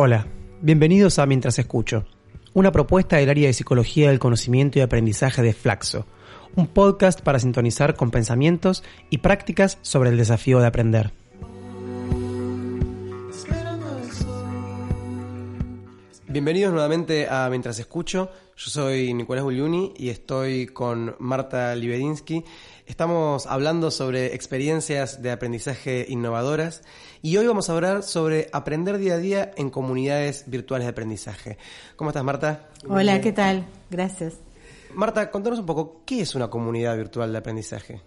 Hola, bienvenidos a Mientras Escucho, una propuesta del área de Psicología del Conocimiento y Aprendizaje de Flaxo, un podcast para sintonizar con pensamientos y prácticas sobre el desafío de aprender. Bienvenidos nuevamente a Mientras Escucho. Yo soy Nicolás Gugliuni y estoy con Marta Libedinsky. Estamos hablando sobre experiencias de aprendizaje innovadoras y hoy vamos a hablar sobre aprender día a día en comunidades virtuales de aprendizaje. ¿Cómo estás, Marta? Hola, ¿qué tal? Gracias. Marta, contanos un poco, ¿qué es una comunidad virtual de aprendizaje?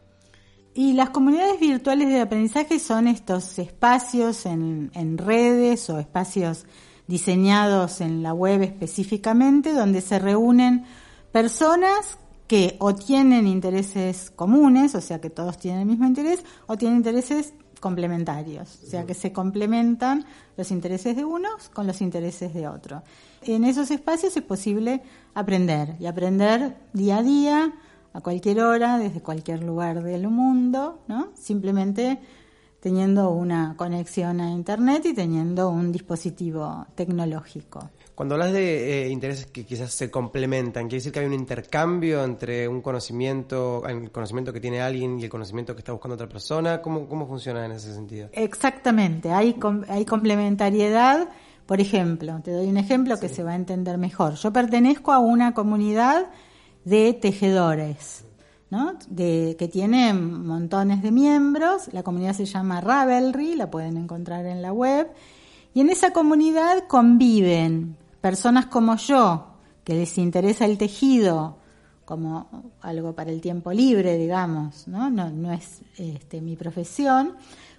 Y las comunidades virtuales de aprendizaje son estos espacios en, en redes o espacios diseñados en la web específicamente, donde se reúnen personas que o tienen intereses comunes, o sea que todos tienen el mismo interés, o tienen intereses complementarios, o sea que se complementan los intereses de unos con los intereses de otros. En esos espacios es posible aprender y aprender día a día, a cualquier hora, desde cualquier lugar del mundo, ¿no? Simplemente teniendo una conexión a Internet y teniendo un dispositivo tecnológico. Cuando hablas de eh, intereses que quizás se complementan, ¿quiere decir que hay un intercambio entre un conocimiento, el conocimiento que tiene alguien y el conocimiento que está buscando otra persona? ¿Cómo, cómo funciona en ese sentido? Exactamente, hay, hay complementariedad. Por ejemplo, te doy un ejemplo que se va a entender mejor. Yo pertenezco a una comunidad de tejedores. ¿no? De, que tiene montones de miembros. La comunidad se llama Ravelry, la pueden encontrar en la web. Y en esa comunidad conviven personas como yo, que les interesa el tejido como algo para el tiempo libre, digamos, no, no, no es este, mi profesión,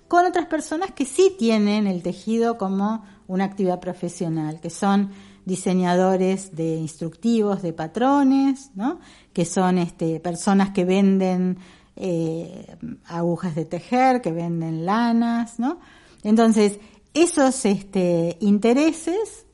con otras personas que sí tienen el tejido como una actividad profesional, que son diseñadores de instructivos, de patrones, ¿no? que son este, personas que venden eh, agujas de tejer, que venden lanas, ¿no? Entonces, esos este, intereses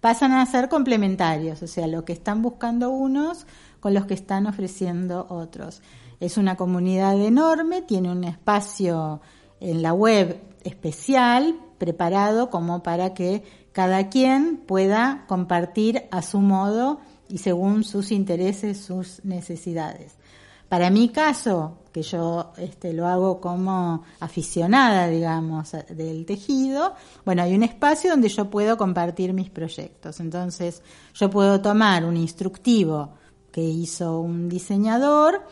pasan a ser complementarios, o sea, lo que están buscando unos con los que están ofreciendo otros. Es una comunidad enorme, tiene un espacio en la web especial preparado como para que cada quien pueda compartir a su modo y según sus intereses, sus necesidades. Para mi caso, que yo este, lo hago como aficionada, digamos, del tejido, bueno, hay un espacio donde yo puedo compartir mis proyectos. Entonces, yo puedo tomar un instructivo que hizo un diseñador,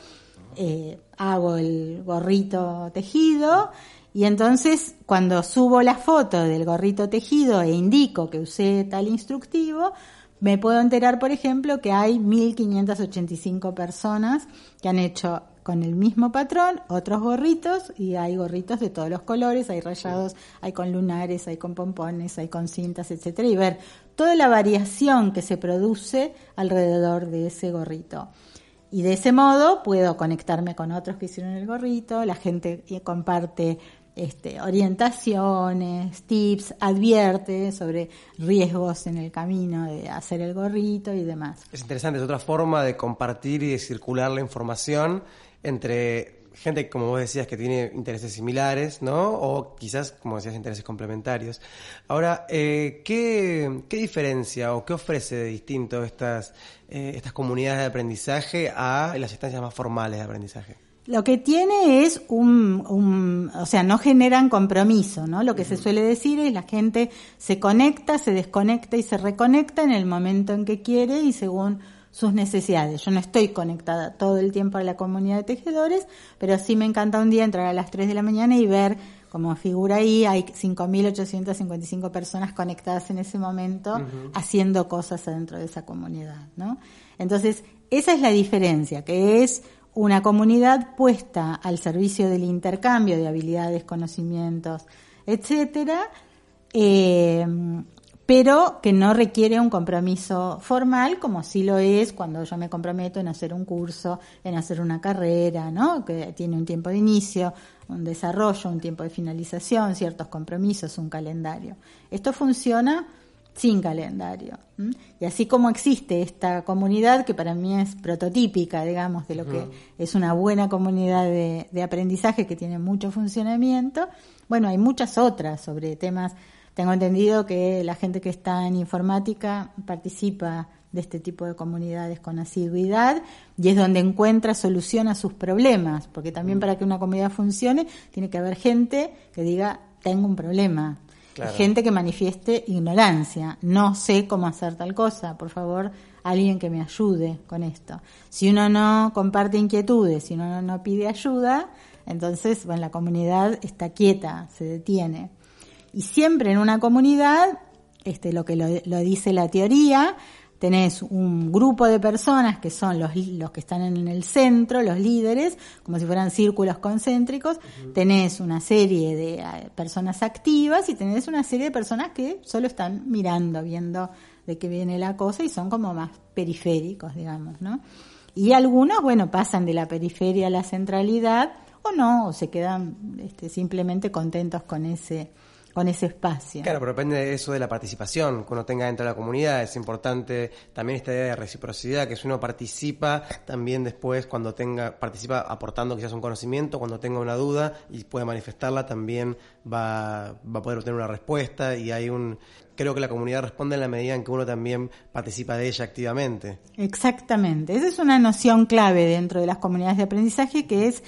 eh, hago el gorrito tejido y entonces cuando subo la foto del gorrito tejido e indico que usé tal instructivo, me puedo enterar, por ejemplo, que hay 1.585 personas que han hecho con el mismo patrón otros gorritos y hay gorritos de todos los colores, hay rayados, hay con lunares, hay con pompones, hay con cintas, etcétera, y ver toda la variación que se produce alrededor de ese gorrito. Y de ese modo puedo conectarme con otros que hicieron el gorrito, la gente comparte este, orientaciones, tips, advierte sobre riesgos en el camino de hacer el gorrito y demás. Es interesante, es otra forma de compartir y de circular la información entre gente, como vos decías, que tiene intereses similares, ¿no? O quizás, como decías, intereses complementarios. Ahora, eh, ¿qué, diferencia o qué ofrece de distinto estas, eh, estas comunidades de aprendizaje a las instancias más formales de aprendizaje? Lo que tiene es un, o sea, no generan compromiso, ¿no? Lo que se suele decir es la gente se conecta, se desconecta y se reconecta en el momento en que quiere y según sus necesidades. Yo no estoy conectada todo el tiempo a la comunidad de tejedores, pero sí me encanta un día entrar a las 3 de la mañana y ver como figura ahí, hay 5.855 personas conectadas en ese momento haciendo cosas dentro de esa comunidad, ¿no? Entonces, esa es la diferencia, que es una comunidad puesta al servicio del intercambio de habilidades, conocimientos, etcétera, eh, pero que no requiere un compromiso formal, como sí lo es cuando yo me comprometo en hacer un curso, en hacer una carrera, ¿no? Que tiene un tiempo de inicio, un desarrollo, un tiempo de finalización, ciertos compromisos, un calendario. Esto funciona sin calendario. Y así como existe esta comunidad, que para mí es prototípica, digamos, de lo que es una buena comunidad de, de, aprendizaje que tiene mucho funcionamiento, bueno, hay muchas otras sobre temas tengo entendido que la gente que está en informática participa de este tipo de comunidades con asiduidad y es donde encuentra solución a sus problemas, porque también mm. para que una comunidad funcione tiene que haber gente que diga, tengo un problema, gente que manifieste ignorancia, no sé cómo hacer tal cosa, por favor, alguien que me ayude con esto. Si uno no comparte inquietudes, si uno no pide ayuda, entonces, bueno, la comunidad está quieta, se detiene. Y siempre en una comunidad, este, lo que lo, dice la teoría, tenés un grupo de personas que son los, los que están en el centro, los líderes, como si fueran círculos concéntricos, tenés una serie de eh, personas activas y tenés una serie de personas que solo están mirando, viendo de qué viene la cosa y son como más periféricos, digamos, ¿no? Y algunos, bueno, pasan de la periferia a la centralidad o no, o se quedan este, simplemente contentos con ese con ese espacio. Claro, pero depende de eso de la participación que uno tenga dentro de la comunidad. Es importante también esta idea de reciprocidad, que si uno participa, también después cuando tenga, participa aportando quizás un conocimiento, cuando tenga una duda y puede manifestarla, también va, va a poder obtener una respuesta y hay un, creo que la comunidad responde en la medida en que uno también participa de ella activamente. Exactamente. Esa es una noción clave dentro de las comunidades de aprendizaje que es,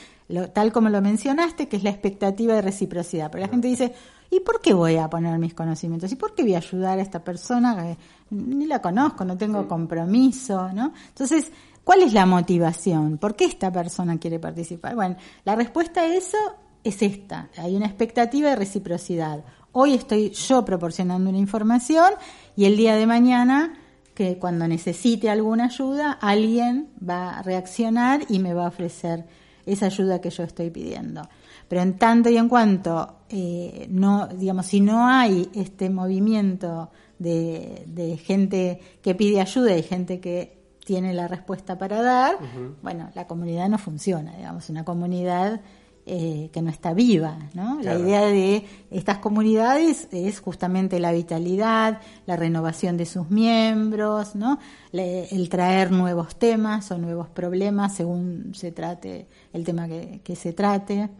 tal como lo mencionaste, que es la expectativa de reciprocidad. Pero la gente dice, ¿Y por qué voy a poner mis conocimientos? ¿Y por qué voy a ayudar a esta persona que ni la conozco, no tengo compromiso, ¿no? Entonces, ¿cuál es la motivación? ¿Por qué esta persona quiere participar? Bueno, la respuesta a eso es esta. Hay una expectativa de reciprocidad. Hoy estoy yo proporcionando una información y el día de mañana que cuando necesite alguna ayuda, alguien va a reaccionar y me va a ofrecer esa ayuda que yo estoy pidiendo. Pero en tanto y en cuanto eh, no, digamos, si no hay este movimiento de, gente que pide ayuda y gente que tiene la respuesta para dar, bueno, la comunidad no funciona, digamos, una comunidad eh, que no está viva, ¿no? La idea de estas comunidades es justamente la vitalidad, la renovación de sus miembros, ¿no? el traer nuevos temas o nuevos problemas según se trate el tema que, se trate.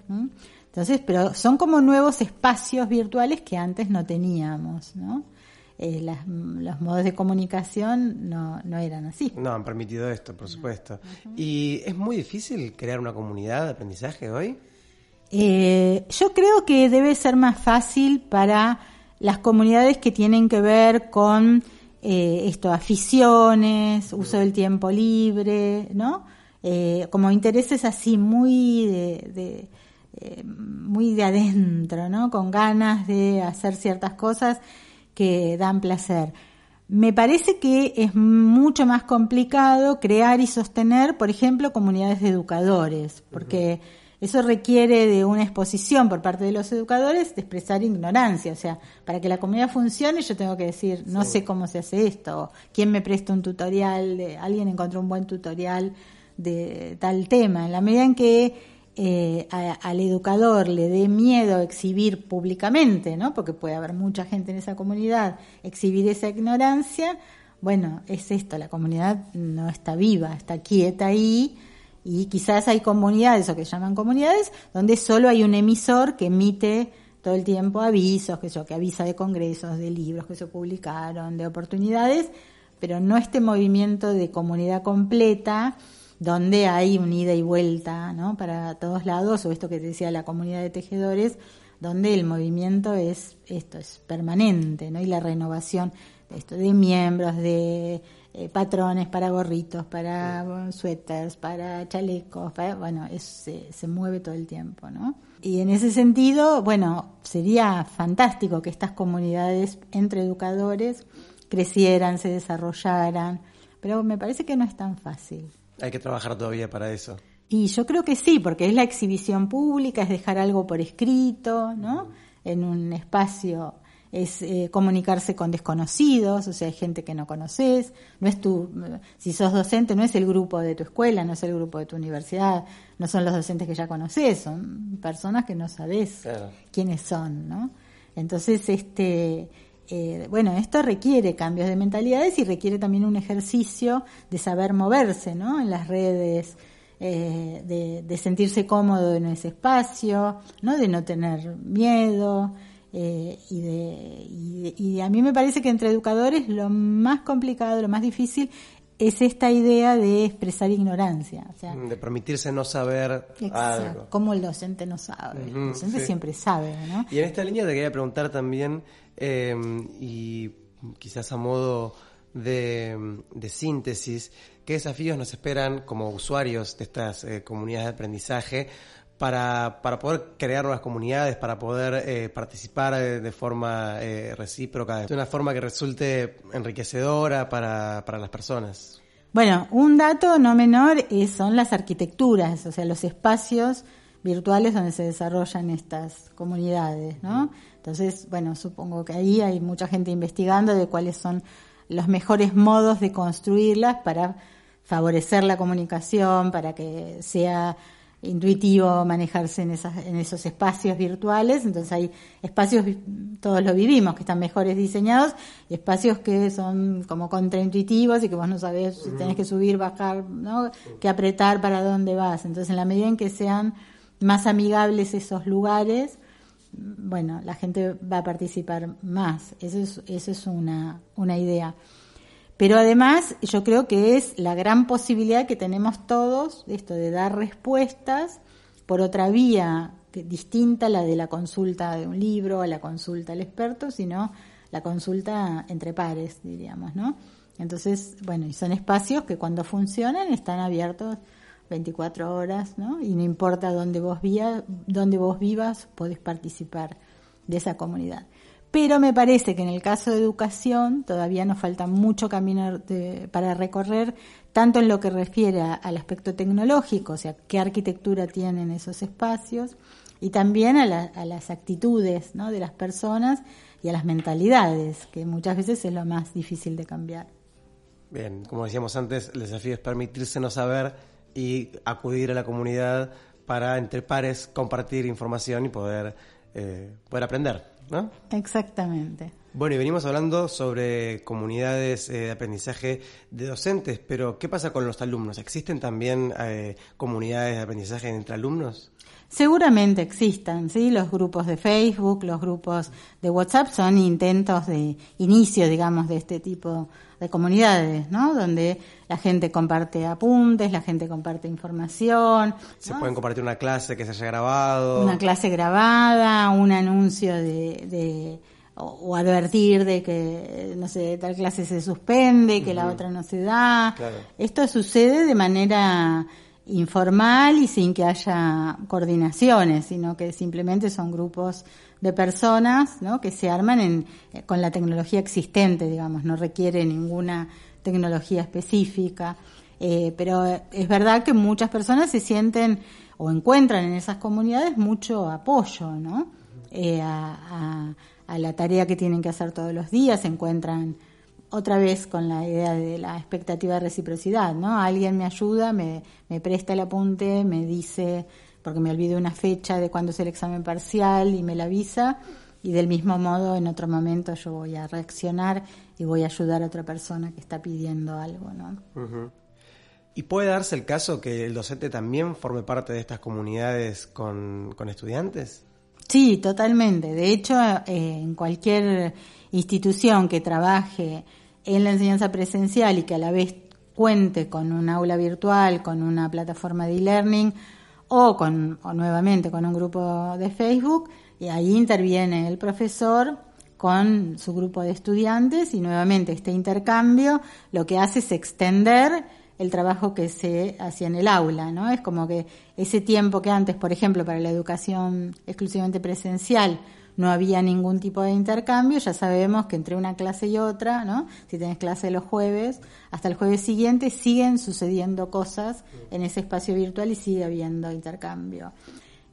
Entonces, pero son como nuevos espacios virtuales que antes no teníamos, ¿no? Eh, los modos de comunicación no, no eran así. No, han permitido esto, por supuesto. ¿Y es muy difícil crear una comunidad de aprendizaje hoy? Eh, yo creo que debe ser más fácil para las comunidades que tienen que ver con eh, esto, aficiones, uso del tiempo libre, ¿no? Eh, como intereses así muy de, eh, muy de adentro, ¿no? Con ganas de hacer ciertas cosas que dan placer. Me parece que es mucho más complicado crear y sostener, por ejemplo, comunidades de educadores, porque eso requiere de una exposición por parte de los educadores de expresar ignorancia. O sea, para que la comunidad funcione yo tengo que decir, no sé cómo se hace esto, quién me presta un tutorial, alguien encontró un buen tutorial de tal tema. En la medida en que eh, al educador le dé miedo exhibir públicamente, ¿no? Porque puede haber mucha gente en esa comunidad, exhibir esa ignorancia, bueno, es esto, la comunidad no está viva, está quieta ahí y quizás hay comunidades o que llaman comunidades donde solo hay un emisor que emite todo el tiempo avisos, que yo, que avisa de congresos, de libros que se publicaron, de oportunidades, pero no este movimiento de comunidad completa donde hay un ida y vuelta, ¿no? Para todos lados, o esto que decía la comunidad de tejedores, donde el movimiento es esto, es permanente, ¿no? Y la renovación de esto, de miembros, de eh, patrones para gorritos, para suéteres, para chalecos, bueno, se, se mueve todo el tiempo, ¿no? Y en ese sentido, bueno, sería fantástico que estas comunidades entre educadores crecieran, se desarrollaran, pero me parece que no es tan fácil. Hay que trabajar todavía para eso. Y yo creo que sí, porque es la exhibición pública, es dejar algo por escrito, ¿no? En un espacio es eh, comunicarse con desconocidos, o sea, hay gente que no conoces, no es tu, si sos docente, no es el grupo de tu escuela, no es el grupo de tu universidad, no son los docentes que ya conoces, son personas que no sabes quiénes son, ¿no? Entonces, este, eh, bueno, esto requiere cambios de mentalidades y requiere también un ejercicio de saber moverse, ¿no? En las redes, eh, de, de, sentirse cómodo en ese espacio, ¿no? De no tener miedo, eh, y, de, y, a mí me parece que entre educadores lo más complicado, lo más difícil es esta idea de expresar ignorancia. O sea, de permitirse no saber algo. Como el docente no sabe. el docente siempre sabe. ¿no? Y en esta línea te quería preguntar también, eh, y quizás a modo de, de, síntesis, ¿qué desafíos nos esperan como usuarios de estas eh, comunidades de aprendizaje para, para poder crear nuevas comunidades, para poder eh, participar de, forma eh, recíproca, de una forma que resulte enriquecedora para, para las personas. Bueno, un dato no menor es, son las arquitecturas, o sea, los espacios virtuales donde se desarrollan estas comunidades, ¿no? Entonces, bueno, supongo que ahí hay mucha gente investigando de cuáles son los mejores modos de construirlas para favorecer la comunicación, para que sea intuitivo manejarse en, esas, en esos espacios virtuales, entonces hay espacios, todos lo vivimos, que están mejores diseñados, y espacios que son como contraintuitivos y que vos no sabés si tenés que subir, bajar, ¿no? que apretar para dónde vas. Entonces, en la medida en que sean más amigables esos lugares, bueno, la gente va a participar más. Eso es, eso es una, una idea. Pero además yo creo que es la gran posibilidad que tenemos todos, esto de dar respuestas por otra vía distinta a la de la consulta de un libro, a la consulta al experto, sino la consulta entre pares, diríamos, ¿no? Entonces, bueno, y son espacios que cuando funcionan están abiertos 24 horas, ¿no? Y no importa dónde vos, vía, dónde vos vivas, podés participar de esa comunidad. Pero me parece que en el caso de educación todavía nos falta mucho camino para recorrer, tanto en lo que refiere al aspecto tecnológico, o sea, qué arquitectura tienen esos espacios, y también a, las actitudes de las personas y a las mentalidades, que muchas veces es lo más difícil de cambiar. Bien, como decíamos antes, el desafío es permitirse no saber y acudir a la comunidad para entre pares compartir información y poder, eh, poder aprender. Exactamente. Bueno, y venimos hablando sobre comunidades eh, de aprendizaje de docentes, pero ¿qué pasa con los alumnos? ¿Existen también eh, comunidades de aprendizaje entre alumnos? Seguramente existan, sí, los grupos de Facebook, los grupos de WhatsApp son intentos de inicio, digamos, de este tipo de comunidades, ¿no? Donde la gente comparte apuntes, la gente comparte información. Se pueden compartir una clase que se haya grabado. Una clase grabada, un anuncio de, de o, advertir de que, no sé, tal clase se suspende, que la otra no se da. Esto sucede de manera informal y sin que haya coordinaciones, sino que simplemente son grupos de personas ¿no? que se arman en, eh, con la tecnología existente, digamos, no requiere ninguna tecnología específica. Eh, pero es verdad que muchas personas se sienten o encuentran en esas comunidades mucho apoyo ¿no? Eh, a, a, la tarea que tienen que hacer todos los días, se encuentran otra vez con la idea de la expectativa de reciprocidad, ¿no? Alguien me ayuda, me, me presta el apunte, me dice, porque me olvidé una fecha de cuándo es el examen parcial y me la avisa, y del mismo modo en otro momento yo voy a reaccionar y voy a ayudar a otra persona que está pidiendo algo, ¿no? ¿Y puede darse el caso que el docente también forme parte de estas comunidades con, con estudiantes? Sí, totalmente. De hecho, eh, en cualquier institución que trabaje en la enseñanza presencial y que a la vez cuente con un aula virtual, con una plataforma de e-learning o, con, o nuevamente con un grupo de Facebook, y ahí interviene el profesor con su grupo de estudiantes y nuevamente este intercambio lo que hace es extender el trabajo que se hacía en el aula, ¿no? Es como que ese tiempo que antes, por ejemplo, para la educación exclusivamente presencial, no había ningún tipo de intercambio, ya sabemos que entre una clase y otra, ¿no? Si tenés clase los jueves, hasta el jueves siguiente siguen sucediendo cosas en ese espacio virtual y sigue habiendo intercambio.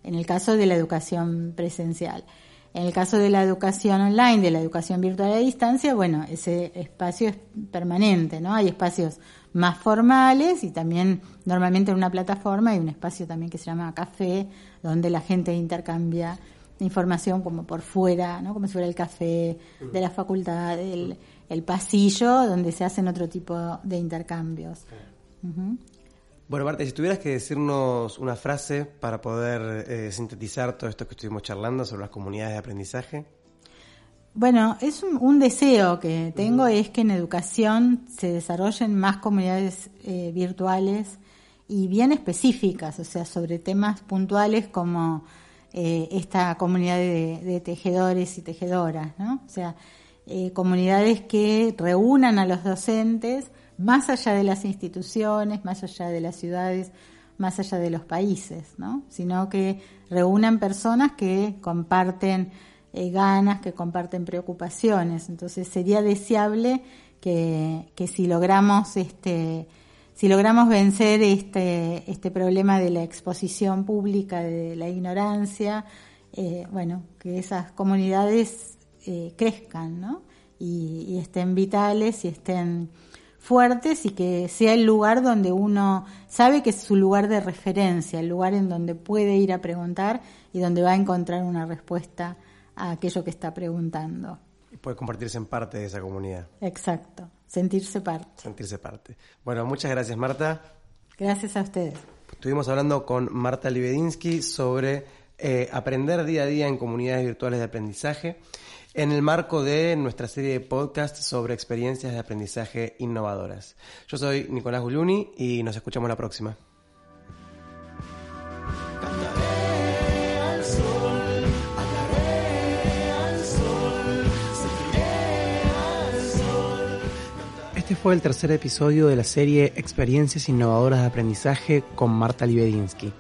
En el caso de la educación presencial. En el caso de la educación online, de la educación virtual a distancia, bueno, ese espacio es permanente, ¿no? Hay espacios más formales y también normalmente en una plataforma hay un espacio también que se llama café, donde la gente intercambia información como por fuera, ¿no? Como si fuera el café de la facultad, el, el pasillo, donde se hacen otro tipo de intercambios. Bueno, Marta, si tuvieras que decirnos una frase para poder eh, sintetizar todo esto que estuvimos charlando sobre las comunidades de aprendizaje. Bueno, es un, deseo que tengo, es que en educación se desarrollen más comunidades eh, virtuales y bien específicas, o sea, sobre temas puntuales como eh, esta comunidad de, tejedores y tejedoras, ¿no? O sea, comunidades que reúnan a los docentes más allá de las instituciones, más allá de las ciudades, más allá de los países, ¿no? Sino que reúnan personas que comparten eh, ganas, que comparten preocupaciones. Entonces sería deseable que, que si logramos este si logramos vencer este, este problema de la exposición pública, de la ignorancia, eh, bueno, que esas comunidades eh, crezcan, ¿no? Y, y, estén vitales y estén fuertes y que sea el lugar donde uno sabe que es su lugar de referencia, el lugar en donde puede ir a preguntar y donde va a encontrar una respuesta a aquello que está preguntando. Y puede convertirse en parte de esa comunidad. Exacto, sentirse parte. Sentirse parte. Bueno, muchas gracias Marta. Gracias a ustedes. Estuvimos hablando con Marta Libedinsky sobre eh, aprender día a día en comunidades virtuales de aprendizaje en el marco de nuestra serie de podcasts sobre experiencias de aprendizaje innovadoras. Yo soy Nicolás Guluni y nos escuchamos la próxima. Fue el tercer episodio de la serie Experiencias Innovadoras de Aprendizaje con Marta Libedinsky.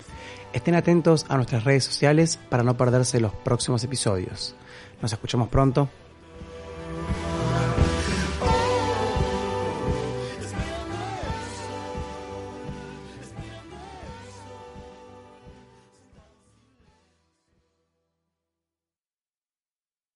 Estén atentos a nuestras redes sociales para no perderse los próximos episodios. Nos escuchamos pronto.